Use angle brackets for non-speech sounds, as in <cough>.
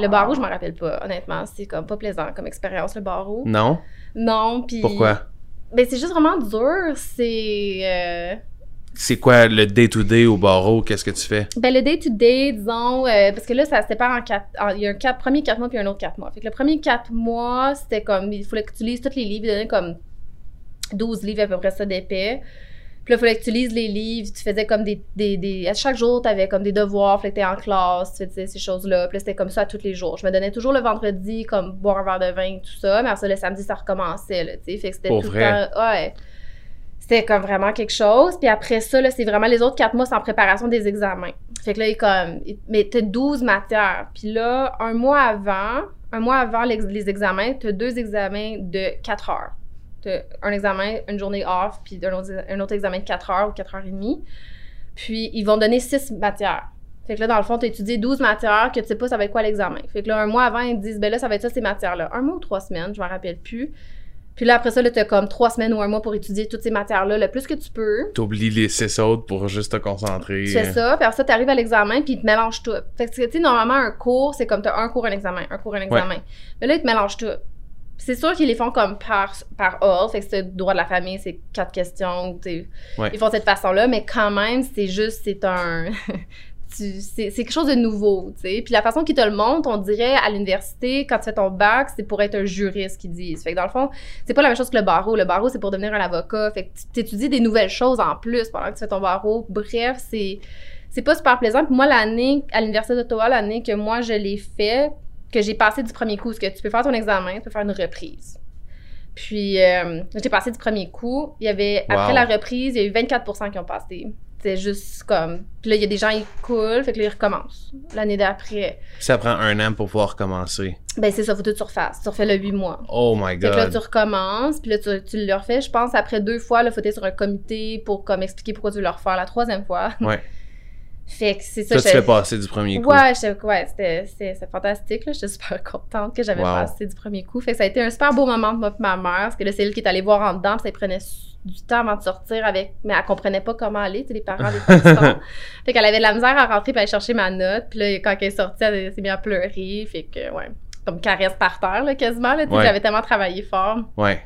Le barreau, je m'en rappelle pas, honnêtement. C'est comme pas plaisant comme expérience, le barreau. Non? Non, puis. Pourquoi? Ben, c'est juste vraiment dur. C'est. euh, C'est quoi le day-to-day au barreau? Qu'est-ce que tu fais? Ben, le day-to-day, disons, euh, parce que là, ça se sépare en quatre. en- Il y a un quatre, premier quatre mois puis un autre quatre mois. Fait que le premier quatre mois, c'était comme. Il fallait que tu lises tous les livres. Il donnait comme 12 livres à peu près ça d'épais. Puis là, il fallait que tu lises les livres. Tu faisais comme des. des, des à chaque jour, tu avais comme des devoirs. Fallait que tu en classe. Tu faisais ces choses-là. Puis là, c'était comme ça à tous les jours. Je me donnais toujours le vendredi, comme boire un verre de vin, tout ça. Mais après ça, le samedi, ça recommençait, là, tu sais. Fait que c'était tout vrai? le temps. Ouais. C'était comme vraiment quelque chose. Puis après ça, là, c'est vraiment les autres quatre mois, c'est en préparation des examens. Fait que là, il est comme. il- Mais t'as 12 matières. Puis là, un mois avant, un mois avant l'ex- les examens, t'as deux examens de 4 heures. Un examen, une journée off, puis un autre, un autre examen de 4 heures ou 4 heures et demie. Puis ils vont donner 6 matières. Fait que là, dans le fond, tu as étudié 12 matières que tu sais pas ça va être quoi l'examen. Fait que là, un mois avant, ils te disent, ben là, ça va être ça, ces matières-là. Un mois ou trois semaines, je m'en rappelle plus. Puis là, après ça, là, t'as comme trois semaines ou un mois pour étudier toutes ces matières-là, le plus que tu peux. T'oublies les six autres pour juste te concentrer. Tu fais ça, puis après ça, t'arrives à l'examen, puis ils te mélangent tout. Fait que, tu sais, normalement, un cours, c'est comme t'as un cours, un examen, un cours, un examen. Mais là, ils te mélangent tout. C'est sûr qu'ils les font comme par, par ordre, fait que c'est le droit de la famille, c'est quatre questions. Ouais. Ils font cette façon-là, mais quand même, c'est juste, c'est un... <laughs> c'est quelque chose de nouveau, tu sais. Puis la façon qu'ils te le montrent, on dirait à l'université, quand tu fais ton bac, c'est pour être un juriste qu'ils disent. Fait que dans le fond, c'est pas la même chose que le barreau. Le barreau, c'est pour devenir un avocat. Fait que tu étudies des nouvelles choses en plus pendant que tu fais ton barreau. Bref, c'est c'est pas super plaisant. Puis moi, l'année à l'Université d'Ottawa, l'année que moi je l'ai fait, que j'ai passé du premier coup, parce que tu peux faire ton examen, tu peux faire une reprise. Puis euh, j'ai passé du premier coup. Il y avait, après la reprise, il y a eu 24 qui ont passé. C'est juste comme. Puis là, il y a des gens, ils coulent, fait que là, ils recommencent. L'année d'après. Ça prend un an pour pouvoir recommencer. Ben, c'est ça, faut tout que tu refasses. Tu refais le 8 mois. Oh my Fait que là, god. tu recommences, puis là, tu, tu le refais. Je pense, après deux fois, là, faut être sur un comité pour comme expliquer pourquoi tu veux le refaire la troisième fois. Ouais. <laughs> fait que c'est ça. Ça, tu je- fais passer du premier coup. Ouais, c'était fantastique. là. J'étais super contente que j'avais Wow. passé du premier coup. Fait que ça a été un super beau moment de moi et ma mère. Parce que là, c'est elle qui est allée voir en dedans. Puis ça prenait du temps avant de sortir avec. Mais elle comprenait pas comment aller. Tu sais, les parents, des sont- <laughs> Fait qu'elle avait de la misère à rentrer puis aller chercher ma note. Puis là, quand elle est sortie, elle s'est mise à pleurer. Fait que, ouais. Comme caresse par terre, là, quasiment. Là, Ouais. J'avais tellement travaillé fort. Ouais.